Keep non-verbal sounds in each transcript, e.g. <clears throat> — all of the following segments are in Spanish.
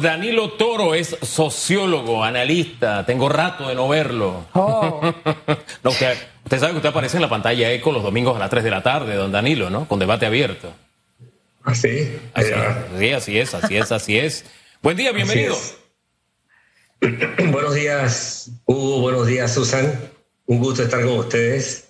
Danilo Toro es sociólogo, analista. Tengo rato de no verlo. Oh. <laughs> usted, sabe que usted aparece en la pantalla Eco los domingos a las 3 de la tarde, don Danilo, ¿no? Con debate abierto. ¿Ah, sí? Así, sí, así es, así es, así es. Buen día, bienvenido. <clears throat> buenos días, Hugo. Buenos días, Susan. Un gusto estar con ustedes.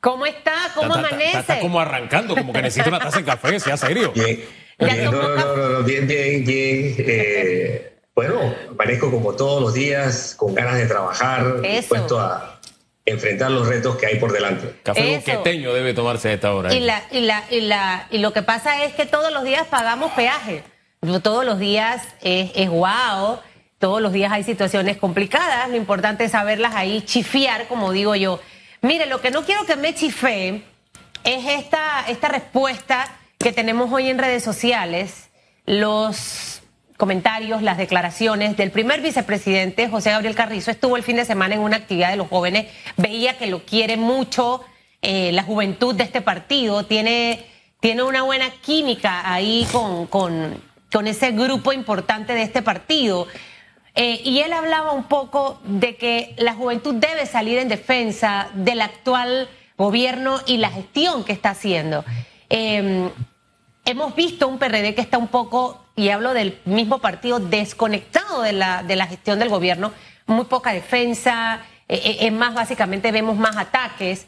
¿Cómo está? ¿Cómo amanece? Está, como arrancando, como que necesita una taza de café, sea serio. Bien. No, no, no, no, bien, bien, bien. Eh, bueno, amanezco como todos los días, con ganas de trabajar, dispuesto a enfrentar los retos que hay por delante. Café boqueteño debe tomarse a esta hora. Y, ¿eh? la, y, la, y, la, y lo que pasa es que todos los días pagamos peaje. Todos los días es, es guau, todos los días hay situaciones complicadas, lo importante es saberlas ahí, chifiar, como digo yo. Mire, lo que no quiero que me chifee es esta, esta respuesta que tenemos hoy en redes sociales, los comentarios, las declaraciones del primer vicepresidente José Gabriel Carrizo. Estuvo el fin de semana en una actividad de los jóvenes, veía que lo quiere mucho eh, la juventud de este partido, tiene, tiene una buena química ahí con, con, con ese grupo importante de este partido. Eh, y él hablaba un poco de que la juventud debe salir en defensa del actual gobierno y la gestión que está haciendo. Em, hemos visto un PRD que está un poco, y hablo del mismo partido, desconectado de la, de la gestión del gobierno, muy poca defensa, eh, eh, es más, básicamente vemos más ataques.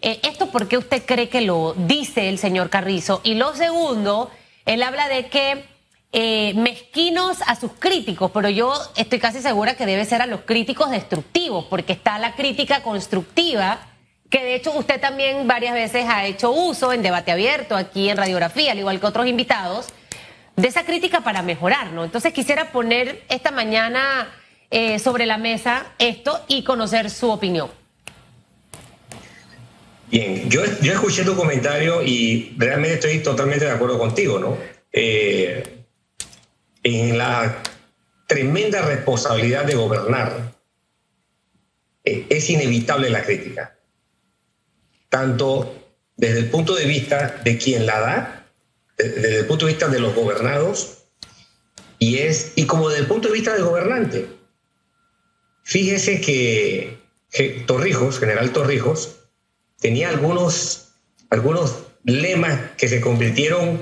¿Esto por qué usted cree que lo dice el señor Carrizo? Y lo segundo, él habla de que eh, mezquinos a sus críticos, pero yo estoy casi segura que debe ser a los críticos destructivos, porque está la crítica constructiva, que de hecho usted también varias veces ha hecho uso en debate abierto aquí en radiografía, al igual que otros invitados, de esa crítica para mejorar, ¿no? Entonces quisiera poner esta mañana eh, sobre la mesa esto y conocer su opinión. Bien, yo, escuché tu comentario y realmente estoy totalmente de acuerdo contigo, ¿no? Eh, en la tremenda responsabilidad de gobernar, eh, es inevitable la crítica, tanto desde el punto de vista de quien la da, desde el punto de vista de los gobernados, y, es, y como desde el punto de vista del gobernante. Fíjese que, Torrijos, general Torrijos, tenía algunos, algunos lemas que se convirtieron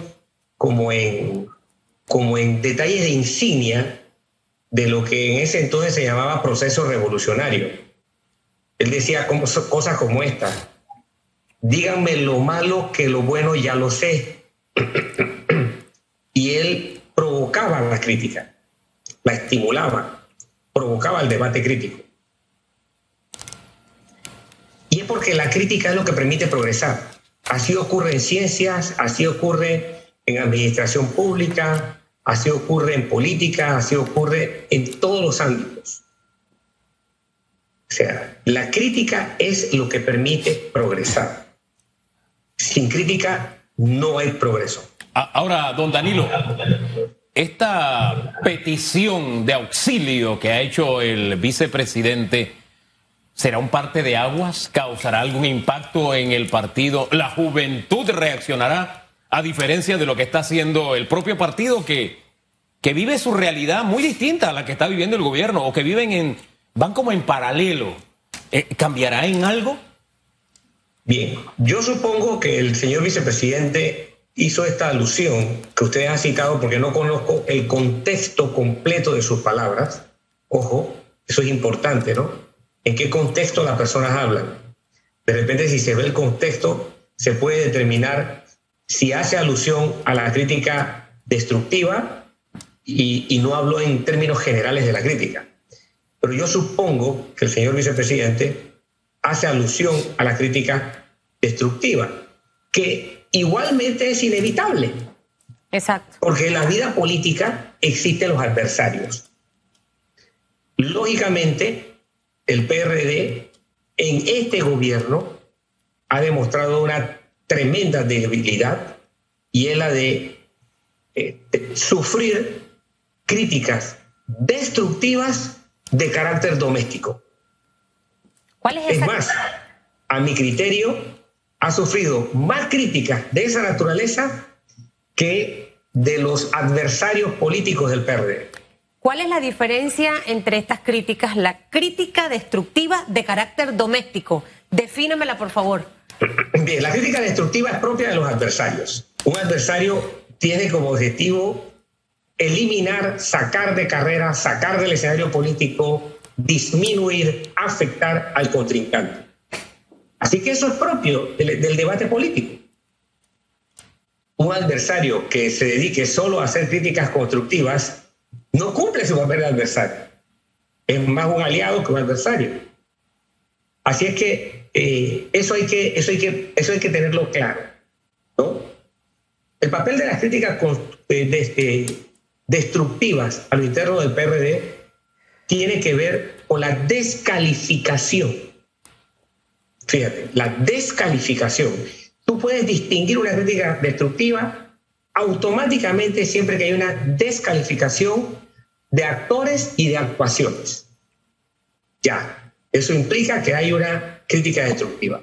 como en como en detalles de insignia de lo que en ese entonces se llamaba proceso revolucionario. Él decía cosas como esta, díganme lo malo que lo bueno ya lo sé. y él provocaba la crítica, la estimulaba, provocaba el debate crítico. Y es porque la crítica es lo que permite progresar. Así ocurre en ciencias, así ocurre en administración pública, así ocurre en política, así ocurre en todos los ámbitos. O sea, la crítica es lo que permite progresar. Sin crítica no hay progreso. Ahora, don Danilo, esta petición de auxilio que ha hecho el vicepresidente, ¿será un parte de aguas? ¿Causará algún impacto en el partido? ¿La juventud reaccionará? a diferencia de lo que está haciendo el propio partido que, que vive su realidad muy distinta a la que está viviendo el gobierno o que viven en, van como en paralelo. Eh, ¿Cambiará en algo? Bien, yo supongo que el señor vicepresidente hizo esta alusión que ustedes han citado porque no conozco el contexto completo de sus palabras. Ojo, eso es importante, ¿no? ¿En qué contexto las personas hablan? De repente, si se ve el contexto, se puede determinar si hace alusión a la crítica destructiva y, no hablo en términos generales de la crítica. Pero yo supongo que el señor vicepresidente hace alusión a la crítica destructiva, que igualmente es inevitable. Exacto. Porque en la vida política existen los adversarios. Lógicamente, el PRD en este gobierno ha demostrado una tremenda debilidad y es la de, eh, sufrir críticas destructivas de carácter doméstico. ¿Cuál es, es más, a mi criterio, ha sufrido más críticas de esa naturaleza que de los adversarios políticos del PRD. ¿Cuál es la diferencia entre estas críticas? La crítica destructiva de carácter doméstico. Defínemela, por favor. Bien, la crítica destructiva es propia de los adversarios. Un adversario tiene como objetivo eliminar, sacar de carrera, sacar del escenario político, disminuir, afectar al contrincante. Así que eso es propio del, debate político un adversario que se dedique solo a hacer críticas constructivas no cumple su papel de adversario. Es más un aliado que un adversario. Así es que, eh, eso, hay que, eso, hay que eso hay que tenerlo claro. ¿no? El papel de las críticas eh, eh, destructivas a lo interno del PRD tiene que ver con la descalificación. Fíjate, la descalificación tú puedes distinguir una crítica destructiva automáticamente siempre que hay una descalificación de actores y de actuaciones. Ya, eso implica que hay una crítica destructiva.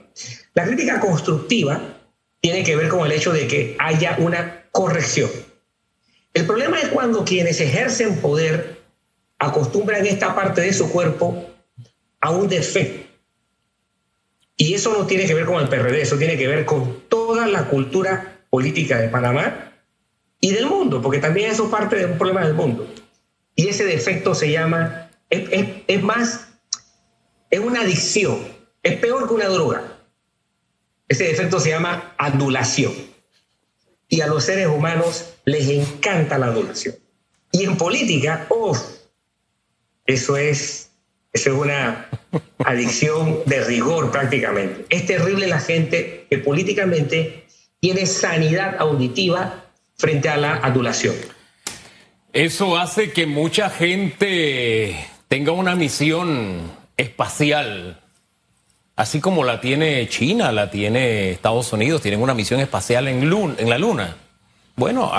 La crítica constructiva tiene que ver con el hecho de que haya una corrección. El problema es cuando quienes ejercen poder acostumbran esta parte de su cuerpo a un defecto y eso no tiene que ver con el PRD, eso tiene que ver con toda la cultura política de Panamá y del mundo, porque también eso parte de un problema del mundo. Y ese defecto se llama, es, más, es una adicción, es peor que una droga. Ese defecto se llama adulación. Y a los seres humanos les encanta la adulación. Y en política, uff, eso es eso es una adicción de rigor prácticamente. Es terrible la gente que políticamente tiene sanidad auditiva frente a la adulación. Eso hace que mucha gente tenga una misión espacial, así como la tiene China, la tiene Estados Unidos, tienen una misión espacial en, la Luna. Bueno,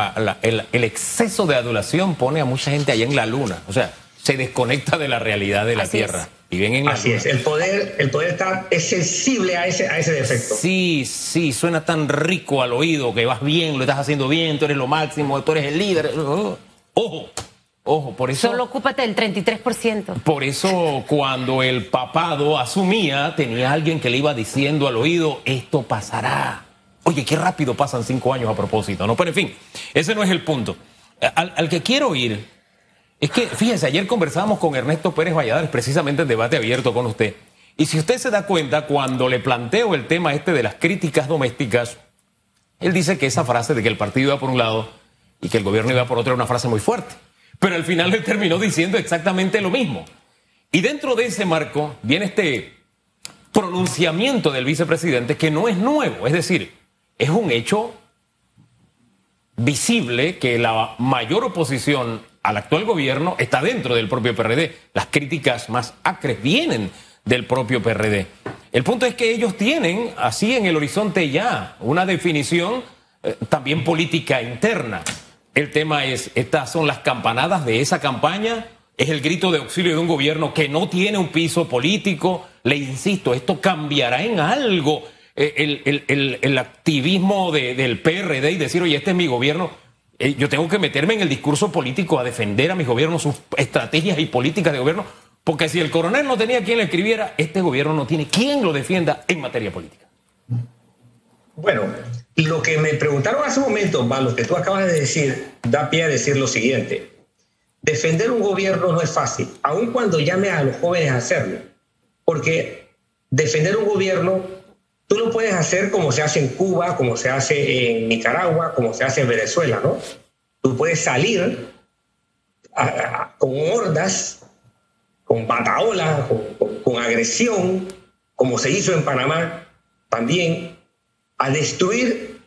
el, el exceso de adulación pone a mucha gente allá en la Luna. O sea, se desconecta de la realidad de la Tierra. Y ven en Así es, el poder, el poder está, es sensible a ese, a ese defecto. Sí, sí, suena tan rico al oído que vas bien, lo estás haciendo bien, tú eres lo máximo, tú eres el líder. Oh, ojo, ojo, por eso. Solo ocúpate del 33%. Por eso, cuando el papado asumía, tenía alguien que le iba diciendo al oído: esto pasará. Oye, qué rápido pasan cinco años a propósito, ¿no? Pero en fin, ese no es el punto. Al, al que quiero ir es que, fíjense, ayer conversábamos con Ernesto Pérez Valladares, precisamente en debate abierto con usted. Y si usted se da cuenta, cuando le planteo el tema este de las críticas domésticas, él dice que esa frase de que el partido iba por un lado y que el gobierno iba por otro era una frase muy fuerte. Pero al final él terminó diciendo exactamente lo mismo. Y dentro de ese marco viene este pronunciamiento del vicepresidente que no es nuevo, es decir, es un hecho visible que la mayor oposición al actual gobierno está dentro del propio PRD. Las críticas más acres vienen del propio PRD. El punto es que ellos tienen así en el horizonte ya una definición eh, también política interna. El tema es, estas son las campanadas de esa campaña, es el grito de auxilio de un gobierno que no tiene un piso político. Le insisto, esto cambiará en algo eh, el, activismo del PRD y decir, oye, este es mi gobierno eh, yo tengo que meterme en el discurso político a defender a mis gobiernos, sus estrategias y políticas de gobierno, porque si el coronel no tenía quien le escribiera, este gobierno no tiene quien lo defienda en materia política. Bueno, lo que me preguntaron hace un momento, lo que tú acabas de decir, da pie a decir lo siguiente. Defender un gobierno no es fácil, aun cuando llame a los jóvenes a hacerlo, porque defender un gobierno Tú lo puedes hacer como se hace en Cuba, como se hace en Nicaragua, como se hace en Venezuela, ¿no? Tú puedes salir con hordas, con bataolas, con, agresión, como se hizo en Panamá también, a destruir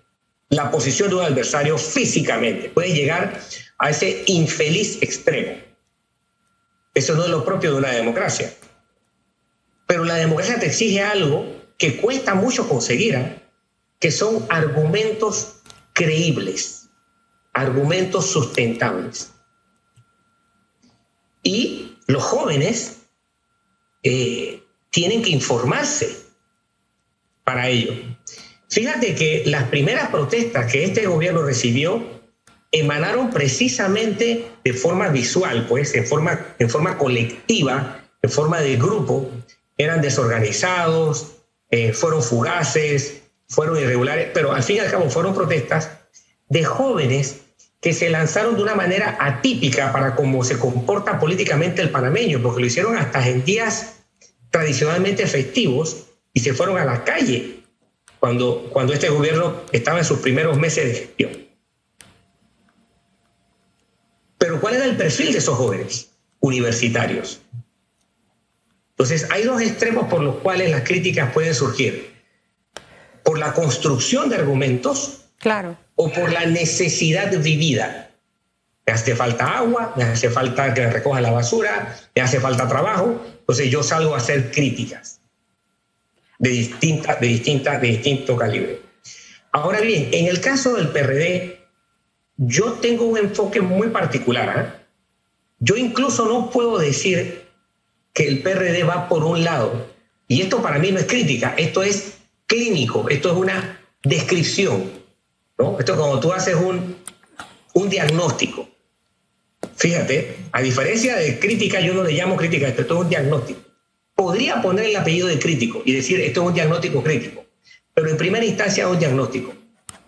la posición de un adversario físicamente. Puedes llegar a ese infeliz extremo. Eso no es lo propio de una democracia. Pero la democracia te exige algo que cuesta mucho conseguir, ¿eh? que son argumentos creíbles, argumentos sustentables. Y los jóvenes eh, tienen que informarse para ello. Fíjate que las primeras protestas que este gobierno recibió emanaron precisamente de forma visual, pues en forma, en forma colectiva, en forma de grupo, eran desorganizados, eh, fueron fugaces, fueron irregulares, pero al fin y al cabo fueron protestas de jóvenes que se lanzaron de una manera atípica para cómo se comporta políticamente el panameño, porque lo hicieron hasta en días tradicionalmente festivos y se fueron a la calle cuando, cuando este gobierno estaba en sus primeros meses de gestión. Pero ¿cuál era el perfil de esos jóvenes universitarios? Entonces, hay dos extremos por los cuales las críticas pueden surgir. Por la construcción de argumentos claro. o por la necesidad vivida. Me hace falta agua, me hace falta que me recoja la basura, me hace falta trabajo, entonces yo salgo a hacer críticas de, distinta, de, distinta, de distinto calibre. Ahora bien, en el caso del PRD, yo tengo un enfoque muy particular. ¿eh? Yo incluso no puedo decir que el PRD va por un lado. Y esto para mí no es crítica, esto es clínico, esto es una descripción. ¿no? Esto es como tú haces un, un diagnóstico. Fíjate, a diferencia de crítica, yo no le llamo crítica, esto es un diagnóstico. Podría poner el apellido de crítico y decir esto es un diagnóstico crítico, pero en primera instancia es un diagnóstico.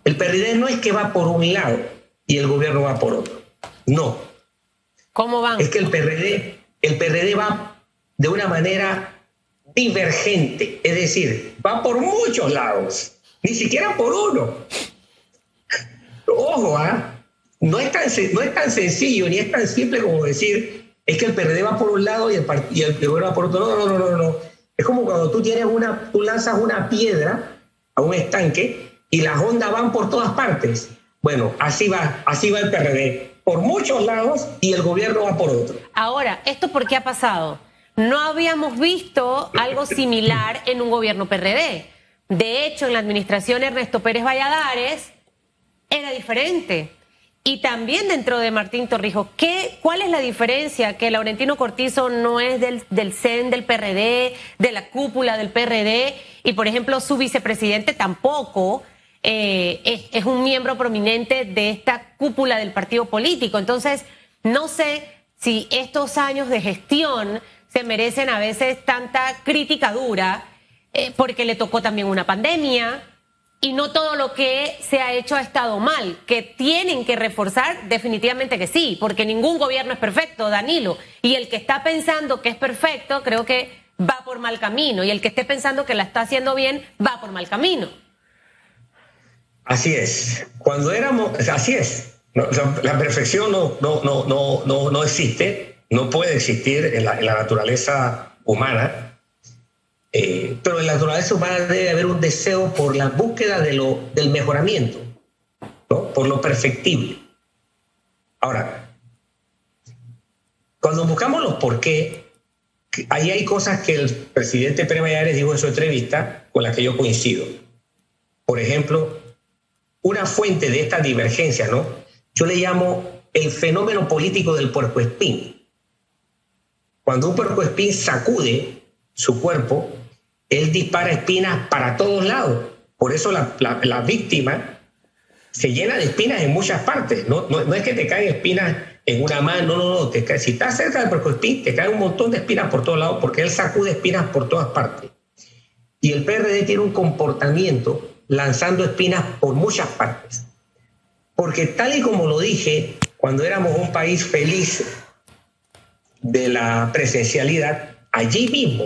El PRD no es que va por un lado y el gobierno va por otro. No. ¿Cómo van? Es que el PRD, el PRD va de una manera divergente, es decir, va por muchos lados, ni siquiera por uno. Ojo, ¿ah? no, es tan, no es tan sencillo ni es tan simple como decir, es que el PRD va por un lado y el, y el PRD va por otro. No, no, no, no, no. Es como cuando tú tienes una, tú lanzas una piedra a un estanque y las ondas van por todas partes. Bueno, así va, así va el PRD, por muchos lados y el gobierno va por otro. Ahora, ¿esto por qué ha pasado? No habíamos visto algo similar en un gobierno PRD. De hecho, en la administración Ernesto Pérez Valladares era diferente. Y también dentro de Martín Torrijos, ¿qué, ¿cuál es la diferencia? Que Laurentino Cortizo no es del, del CEN del PRD, de la cúpula del PRD, y por ejemplo su vicepresidente tampoco eh, es, es un miembro prominente de esta cúpula del partido político. Entonces, no sé si estos años de gestión se merecen a veces tanta crítica dura eh, porque le tocó también una pandemia y no todo lo que se ha hecho ha estado mal, que tienen que reforzar definitivamente que sí, porque ningún gobierno es perfecto, Danilo, y el que está pensando que es perfecto creo que va por mal camino y el que esté pensando que la está haciendo bien va por mal camino. Así es. Cuando éramos, así es. la perfección no, no, no, no, no existe no puede existir en la, naturaleza humana, eh, pero en la naturaleza humana debe haber un deseo por la búsqueda de lo, del mejoramiento, por lo perfectible. Ahora, cuando buscamos los por qué, ahí hay cosas que el presidente Pérez Valladares dijo en su entrevista con las que yo coincido. Por ejemplo, una fuente de esta divergencia, ¿no? Yo le llamo el fenómeno político del puercoespín. Cuando un puercoespín sacude su cuerpo, él dispara espinas para todos lados. Por eso la, víctima se llena de espinas en muchas partes. No, es que te caen espinas en una mano, no, no, no. Te si estás cerca del puercoespín, te caen un montón de espinas por todos lados porque él sacude espinas por todas partes. Y el PRD tiene un comportamiento lanzando espinas por muchas partes. Porque tal y como lo dije, cuando éramos un país feliz de la presencialidad, allí mismo,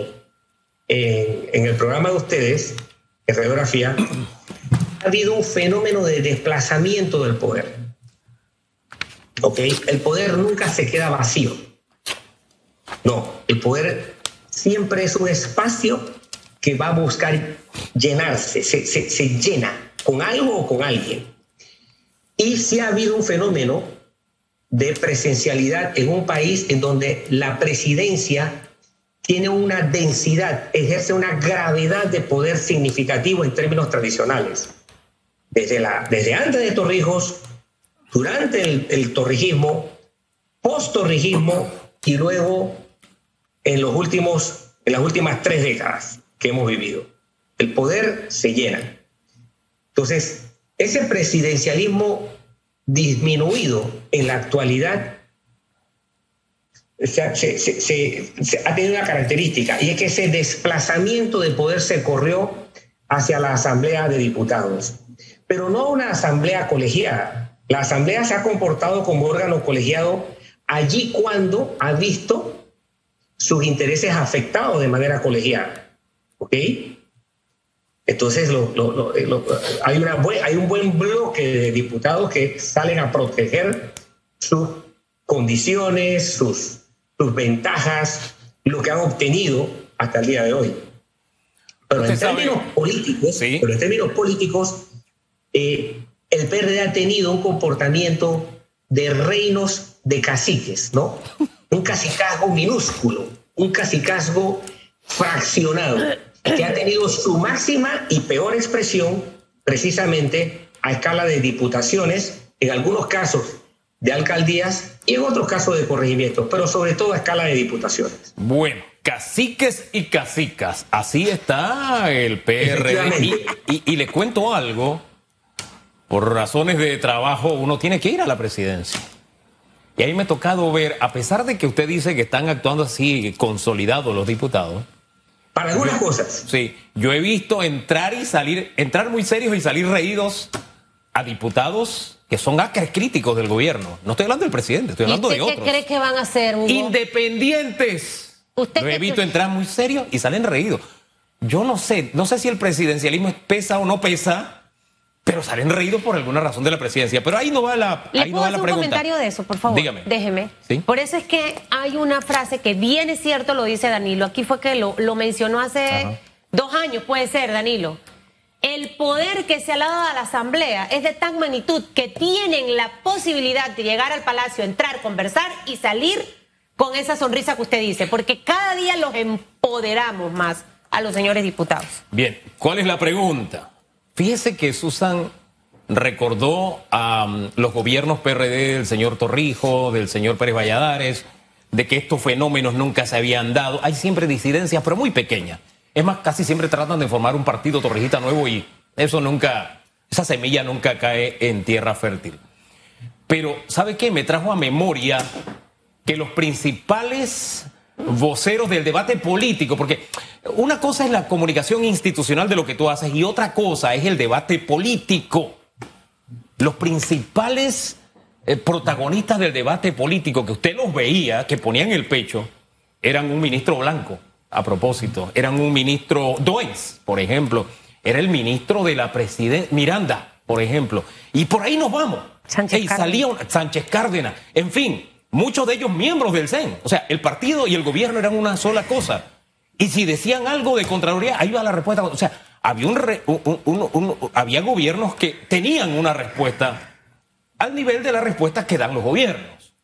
en, el programa de ustedes, en radiografía, <clears throat> ha habido un fenómeno de desplazamiento del poder. ¿Ok? El poder nunca se queda vacío. No, el poder siempre es un espacio que va a buscar llenarse, se, se llena con algo o con alguien. Y si ha habido un fenómeno de presencialidad en un país en donde la presidencia tiene una densidad, ejerce una gravedad de poder significativo en términos tradicionales. Desde, la, desde antes de Torrijos, durante el, torrijismo, post-torrijismo y luego en, los últimos, en las últimas tres décadas que hemos vivido. El poder se llena. Entonces, ese presidencialismo disminuido en la actualidad se, ha tenido una característica y es que ese desplazamiento de poder se corrió hacia la Asamblea de Diputados, pero no una asamblea colegiada. La Asamblea se ha comportado como órgano colegiado allí cuando ha visto sus intereses afectados de manera colegiada. ¿Ok? Entonces eh, hay, una, hay un buen bloque de diputados que salen a proteger sus condiciones, sus, sus ventajas, lo que han obtenido hasta el día de hoy. Pero en términos políticos, pero en términos políticos, eh, el PRD ha tenido un comportamiento de reinos de caciques, ¿no? Un cacicazgo minúsculo, un cacicazgo fraccionado, que ha tenido su máxima y peor expresión precisamente a escala de diputaciones, en algunos casos de alcaldías y en otros casos de corregimientos, pero sobre todo a escala de diputaciones. Bueno, caciques y cacicas, así está el PRD. Y, y, le cuento algo, por razones de trabajo uno tiene que ir a la presidencia. Y ahí me ha tocado ver, a pesar de que usted dice que están actuando así consolidados los diputados. Para algunas cosas. Sí, yo he visto entrar y salir, entrar muy serios y salir reídos a diputados que son acres críticos del gobierno. No estoy hablando del presidente, estoy hablando de otros. ¿Qué cree que van a hacer? Independientes. ¿Usted Lo he visto entrar muy serios y salen reídos. Yo no sé, no sé si el presidencialismo pesa o no pesa, pero salen reídos por alguna razón de la presidencia. Pero ahí no va la, ahí no va la pregunta. un comentario de eso, por favor? Dígame. Déjeme. Por eso es que hay una frase que bien es cierto, lo dice Danilo. Aquí fue que lo, lo mencionó hace dos años, puede ser, Danilo el poder que se ha dado a la Asamblea es de tan magnitud que tienen la posibilidad de llegar al Palacio, entrar, conversar y salir con esa sonrisa que usted dice, porque cada día los empoderamos más a los señores diputados. Bien, ¿cuál es la pregunta? Fíjese que Susan recordó a um, los gobiernos PRD del señor Torrijo, del señor Pérez Valladares, de que estos fenómenos nunca se habían dado. Hay siempre disidencias, pero muy pequeñas. Es más, casi siempre tratan de formar un partido torrijita nuevo y eso nunca, esa semilla nunca cae en tierra fértil. Pero, ¿sabe qué? Me trajo a memoria que los principales voceros del debate político, porque una cosa es la comunicación institucional de lo que tú haces y otra cosa es el debate político. Los principales eh, protagonistas del debate político que usted los veía, que ponían el pecho, eran un ministro blanco a propósito, eran un ministro, Doens, por ejemplo, era el ministro de la presidencia, Miranda, por ejemplo, y por ahí nos vamos. Sánchez salía Sánchez Cárdenas, en fin, muchos de ellos miembros del CEN, o sea, el partido y el gobierno eran una sola cosa. Y si decían algo de Contraloría, ahí va la respuesta. O sea, había, gobiernos que tenían una respuesta al nivel de la respuesta que dan los gobiernos.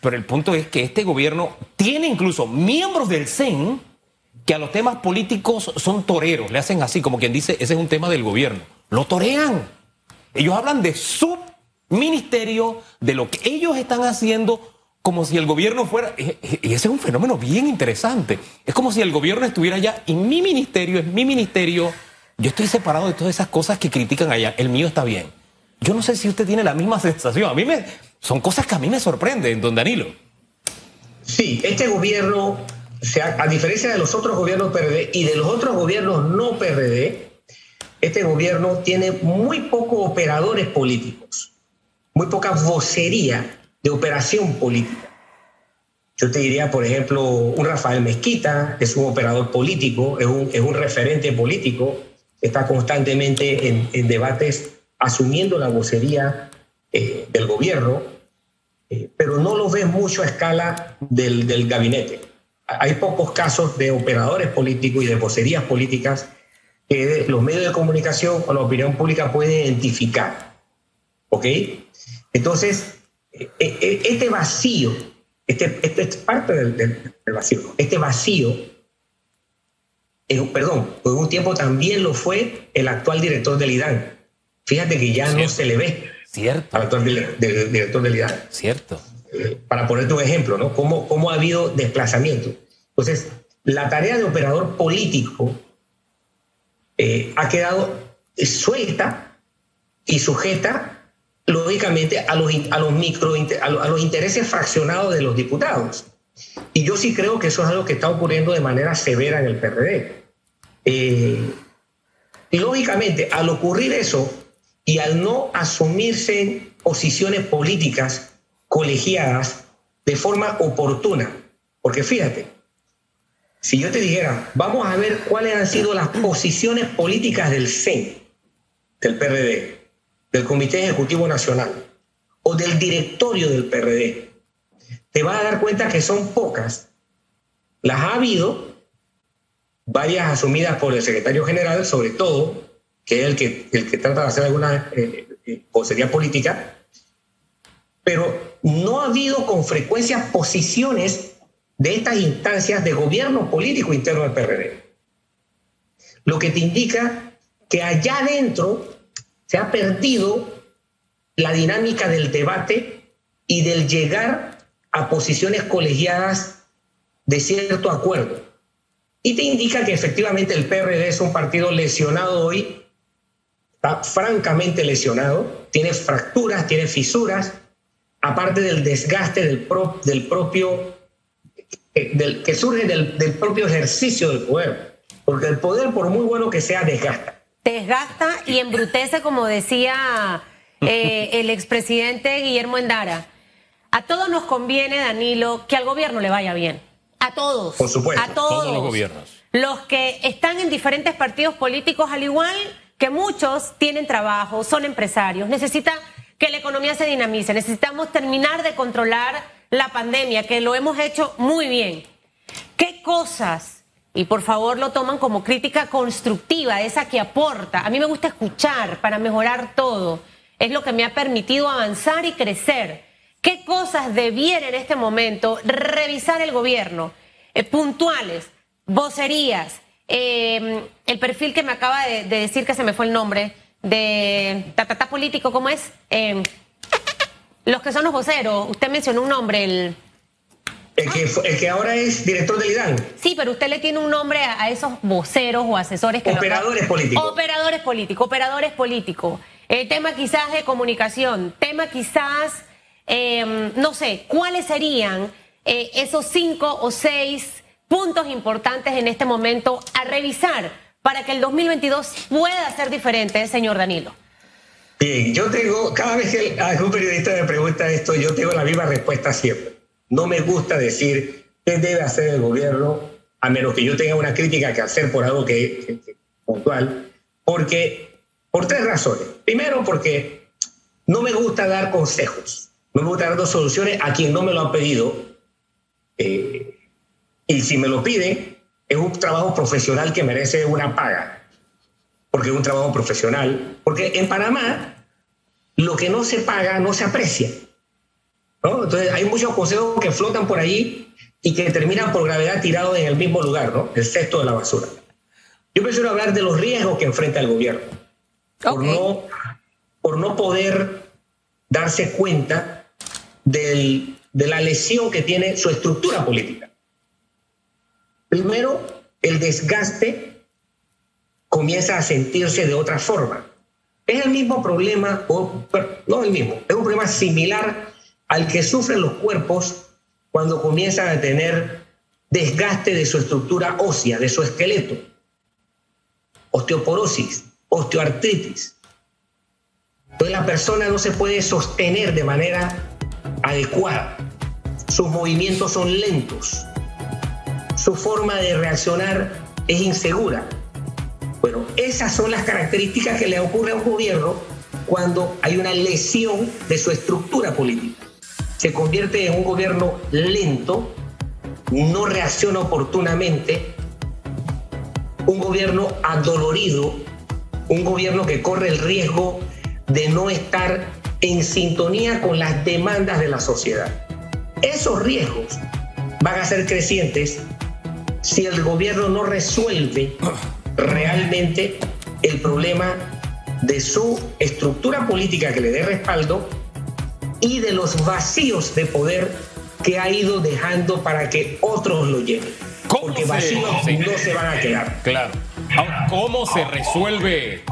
Pero el punto es que este gobierno tiene incluso miembros del CEN que a los temas políticos son toreros, le hacen así, como quien dice, ese es un tema del gobierno. Lo torean. Ellos hablan de su ministerio, de lo que ellos están haciendo, como si el gobierno fuera... Y ese es un fenómeno bien interesante. Es como si el gobierno estuviera allá y mi ministerio es mi ministerio. Yo estoy separado de todas esas cosas que critican allá. El mío está bien. Yo no sé si usted tiene la misma <laughs> sensación. A mí me... Son cosas que a mí me sorprenden, don Danilo. Sí, este gobierno a diferencia de los otros gobiernos PRD y de los otros gobiernos no PRD, este gobierno tiene muy pocos operadores políticos, muy poca vocería de operación política. Yo te diría, por ejemplo, un Rafael Mezquita, que es un operador político, es un, es un referente político, está constantemente en, debates asumiendo la vocería eh, del gobierno, eh, pero no lo ves mucho a escala del, del gabinete hay pocos casos de operadores políticos y de vocerías políticas que los medios de comunicación o la opinión pública pueden identificar. ¿Ok? Entonces, e, e, este vacío, este, este es parte del, vacío, este vacío, perdón, por un tiempo también lo fue el actual director del IDAN. Fíjate que ya no se le ve Cierto. al actual director del IDAN. Cierto. Eh, para ponerte un ejemplo, ¿no? ¿Cómo, ¿Cómo ha habido desplazamiento? Entonces, la tarea de operador político eh, ha quedado suelta y sujeta lógicamente, a los, a los, micro, a los intereses fraccionados de los diputados. Y yo sí creo que eso es algo que está ocurriendo de manera severa en el PRD. Eh, lógicamente, al ocurrir eso y al no asumirse posiciones políticas colegiadas de forma oportuna, porque fíjate, si yo te dijera, vamos a ver cuáles han sido las posiciones políticas del CEN, del PRD, del Comité Ejecutivo Nacional o del directorio del PRD, te vas a dar cuenta que son pocas. Las ha habido, varias asumidas por el secretario general, sobre todo, que es el que, el que trata de hacer alguna eh, eh política, pero no ha habido con frecuencia posiciones de estas instancias de gobierno político interno del PRD. Lo que te indica que allá adentro se ha perdido la dinámica del debate y del llegar a posiciones colegiadas de cierto acuerdo. Y te indica que efectivamente el PRD es un partido lesionado hoy, está francamente lesionado, tiene fracturas, tiene fisuras, aparte del desgaste del, propio, eh, que surge del propio ejercicio del poder. Porque el poder, por muy bueno que sea, desgasta. Desgasta y embrutece, como decía eh, el expresidente Guillermo Endara. A todos nos conviene, Danilo, que al gobierno le vaya bien. A todos. Por supuesto. A todos. los gobiernos. Los que están en diferentes partidos políticos, al igual que muchos tienen trabajo, son empresarios, necesita que la economía se dinamice, necesitamos terminar de controlar la pandemia, que lo hemos hecho muy bien. ¿Qué cosas? Y por favor lo toman como crítica constructiva, esa que aporta. A mí me gusta escuchar para mejorar todo. Es lo que me ha permitido avanzar y crecer ¿Qué cosas debiera en este momento revisar el gobierno? Eh, puntuales, vocerías, em, el perfil que me acaba de, decir que se me fue el nombre, de tatata político, ¿cómo es? Em, los que son los voceros, usted mencionó un nombre, el... El que, el que, ahora es director del IDAN. Sí, pero usted le tiene un nombre a, esos voceros o asesores que... Operadores políticos. Operadores políticos, operadores políticos. El tema quizás de comunicación, tema quizás Em, no sé, ¿cuáles serían eh, esos cinco o seis puntos importantes en este momento a revisar para que el 2022 pueda ser diferente, señor Danilo? Bien, yo tengo, cada vez que algún periodista me pregunta esto, yo tengo la misma respuesta siempre. No me gusta decir qué debe hacer el gobierno, a menos que yo tenga una crítica que hacer por algo que, que puntual, porque, por tres razones. Primero, porque no me gusta dar consejos. No me gusta dar dos soluciones a quien no me lo ha pedido. Eh, y si me lo pide, es un trabajo profesional que merece una paga. Porque es un trabajo profesional. Porque en Panamá, lo que no se paga no se aprecia. Entonces, hay muchos consejos que flotan por ahí y que terminan por gravedad tirados en el mismo lugar, ¿no? El cesto de la basura. Yo prefiero hablar de los riesgos que enfrenta el gobierno. Por, no, por no poder darse cuenta de la lesión que tiene su estructura política. Primero, el desgaste comienza a sentirse de otra forma. Es el mismo problema, o no el mismo, es un problema similar al que sufren los cuerpos cuando comienzan a tener desgaste de su estructura ósea, de su esqueleto. Osteoporosis, osteoartritis. Entonces la persona no se puede sostener de manera adecuada. Sus movimientos son lentos. Su forma de reaccionar es insegura. Bueno, esas son las características que le ocurre a un gobierno cuando hay una lesión de su estructura política. Se convierte en un gobierno lento, no reacciona oportunamente, un gobierno adolorido, un gobierno que corre el riesgo de no estar en sintonía con las demandas de la sociedad. Esos riesgos van a ser crecientes si el gobierno no resuelve realmente el problema de su estructura política que le dé respaldo y de los vacíos de poder que ha ido dejando para que otros lo lleven. Porque vacíos no se van a quedar. Claro. ¿cómo se resuelve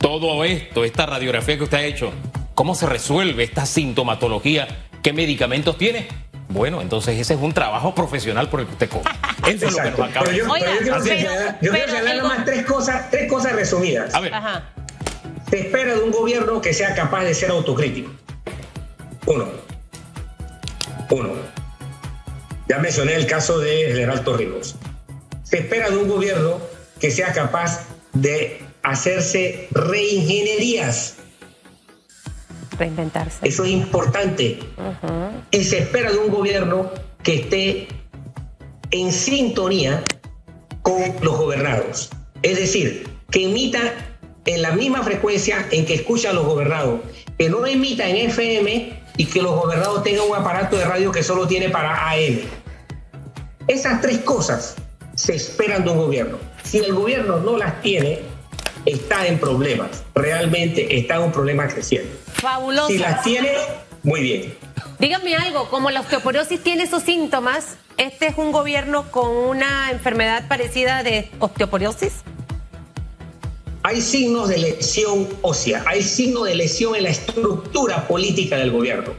todo esto, esta radiografía que usted ha hecho? ¿cómo se resuelve esta sintomatología? ¿Qué medicamentos tiene? Bueno, entonces ese es un trabajo profesional por el que usted cobra. <laughs> Eso es lo que nos acaba Pero de yo, Oiga, pero yo quiero señalar- yo quiero pero señalar el nomás tres cosas, tres cosas resumidas. A ver, Ajá. Se espera de un gobierno que sea capaz de ser autocrítico. Uno. Uno. Ya mencioné el caso de General Torrijos. Se espera de un gobierno que sea capaz de hacerse reingenierías. Reinventarse. Eso es importante. Y se espera de un gobierno que esté en sintonía con los gobernados. Es decir, que emita en la misma frecuencia en que escuchan los gobernados, que no emita en FM y que los gobernados tengan un aparato de radio que solo tiene para AM. Esas tres cosas se esperan de un gobierno. Si el gobierno no las tiene, está en problemas. Realmente está en un problema creciente. Fabuloso. Si las tiene, muy bien. Dígame algo, como la osteoporosis tiene esos síntomas, ¿este es un gobierno con una enfermedad parecida de osteoporosis? Hay signos de lesión ósea, hay signos de lesión en la estructura política del gobierno.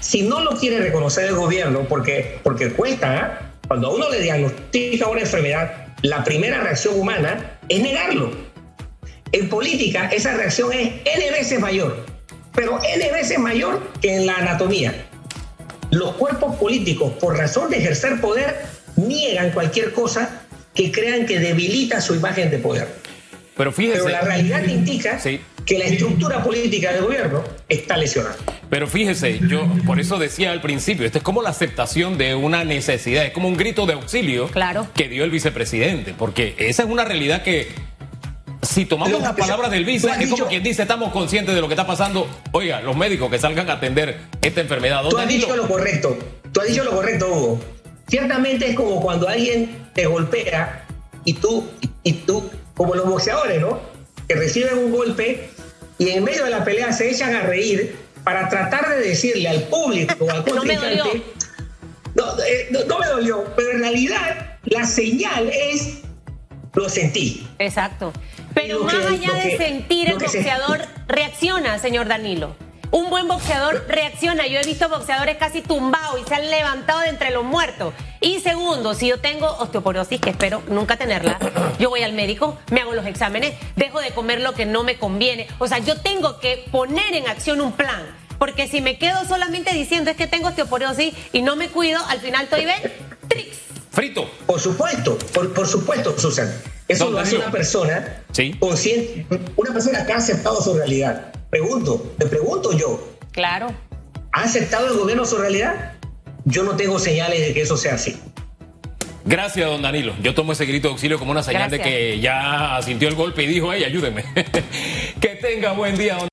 Si no lo quiere reconocer el gobierno, porque, porque cuesta, ¿ah? cuando a uno le diagnostica una enfermedad, la primera reacción humana es negarlo. En política, esa reacción es N veces mayor, pero N veces mayor que en la anatomía. Los cuerpos políticos, por razón de ejercer poder, niegan cualquier cosa que crean que debilita su imagen de poder. Pero fíjese. Pero la realidad indica Sí. que la estructura política del gobierno está lesionada. Pero fíjese, yo por eso decía al principio, esto es como la aceptación de una necesidad, es como un grito de auxilio Claro. que dio el vicepresidente, porque esa es una realidad que si tomamos las palabras del vice, es como dicho- quien dice, estamos conscientes de lo que está pasando. Oiga, los médicos que salgan a atender esta enfermedad. Tú ¿Dónde has dicho lo correcto. Tú has dicho lo correcto, Hugo. Ciertamente es como cuando alguien te golpea y tú, y tú, como los boxeadores, ¿no? Que reciben un golpe y en medio de la pelea se echan a reír para tratar de decirle al público, al <laughs> No me contrincante, dolió. no, eh, no, no me dolió, pero en realidad la señal es lo sentí. Exacto. Pero más que- allá de que- sentir, el se- boxeador reacciona, señor Danilo. Un buen boxeador reacciona. Yo he visto boxeadores casi tumbados y se han levantado de entre los muertos. Y segundo, si yo tengo osteoporosis, que espero nunca tenerla, yo voy al médico, me hago los exámenes, dejo de comer lo que no me conviene. O sea, yo tengo que poner en acción un plan. Porque si me quedo solamente diciendo es que tengo osteoporosis y no me cuido, al final estoy, ¿ven? Trix. Frito. Por supuesto, por, por supuesto, Susan. Eso Don lo hace una persona Sí. consciente, una persona que ha aceptado su realidad. Pregunto, te pregunto yo, Claro. ¿ha aceptado el gobierno su realidad? Yo no tengo señales de que eso sea así. Gracias, don Danilo. Yo tomo ese grito de auxilio como una señal de que ya sintió el golpe y dijo, hey, ayúdenme. <laughs> que tenga buen día, don